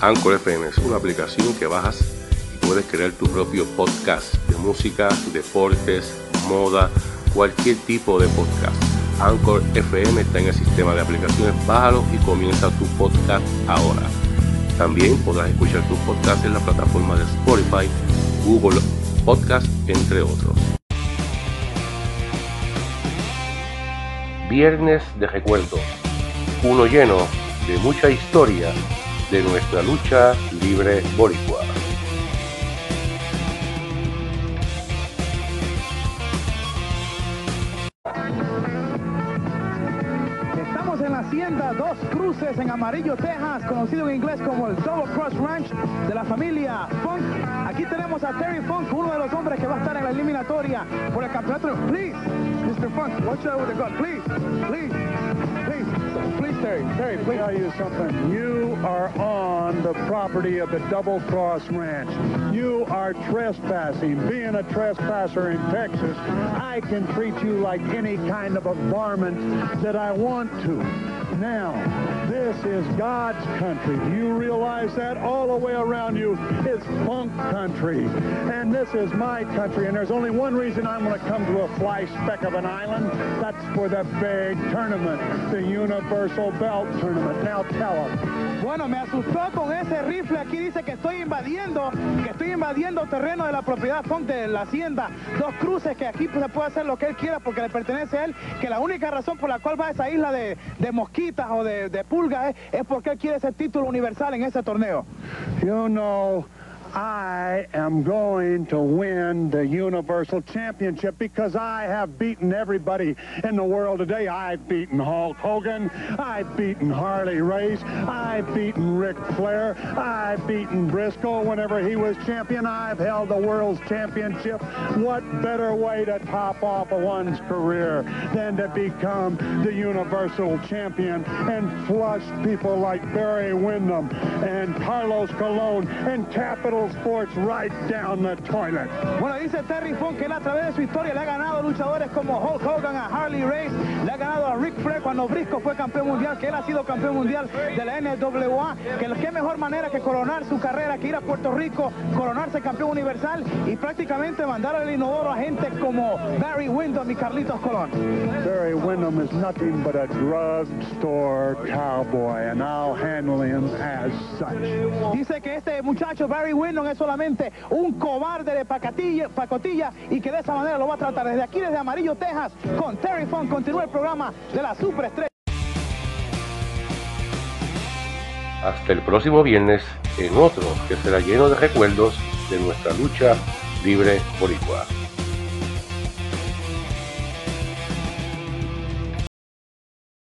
Anchor FM es una aplicación que bajas y puedes crear tu propio podcast de música, deportes, moda, cualquier tipo de podcast. Anchor FM está en el sistema de aplicaciones, bájalo y comienza tu podcast ahora. También podrás escuchar tu podcast en la plataforma de Spotify, Google Podcast, entre otros. Viernes de recuerdos, uno lleno de mucha historia de nuestra lucha libre boricua. Estamos en la hacienda Dos Cruces en Amarillo, Texas, conocido en inglés como el Double Cross Ranch de la familia Funk. Aquí tenemos a Terry Funk, uno de los hombres que va a estar en la eliminatoria por el campeonato. Please, Mr. Funk, watch out with the gun. Please, please, please, please, Terry, Terry, please. tell you something. You are on the property of the Double Cross Ranch. You are trespassing. Being a trespasser in Texas, I can treat you like any kind of a varmint that I want to. Now, this is God's country. Do you realize that? All the way around you is funk country. And this is my country. And there's only one reason I'm going to come to a fly speck of an island. That's for the big tournament, the Universal Belt Tournament. Now tell them. Bueno, me asustó con ese rifle. Aquí dice que estoy invadiendo, que estoy invadiendo terreno de la propiedad de la hacienda. Dos cruces que aquí se puede hacer lo que él quiera porque le pertenece a él. Que la única razón por la cual va a esa isla de, mosquitas o de, de pulgas es, es porque él quiere ese título universal en ese torneo. You know, I am going to win the Universal Championship because I have beaten everybody in the world today. I've beaten Hulk Hogan. I've beaten Harley Race. I've beaten Ric Flair. I've beaten Briscoe whenever he was champion. I've held the world's championship. What better way to top off one's career than to become the Universal Champion and flush people like Barry Windham and Carlos Colon and Capital Sports right down the toilet. Bueno, dice Terry Funk que él a través de su historia le ha ganado luchadores como Hulk Hogan, a Harley Race, le ha ganado a Ric Flair cuando Briscoe fue campeón mundial, que él ha sido campeón mundial de la NWA, que qué mejor manera que coronar su carrera, que ir a Puerto Rico, coronarse campeón universal y prácticamente mandar al inodoro a gente como Barry Windham y Carlitos Colón. Barry Windham is nothing but a drugstore cowboy, and I'll handle him as such. Dice que este muchacho Barry Windham es solamente un cobarde de pacatilla, pacotilla y que de esa manera lo va a tratar. Desde aquí, desde Amarillo, Texas, con Terry Funk, continúa el programa de la superestrella. Hasta el próximo viernes en otro que será lleno de recuerdos de nuestra lucha libre boricua.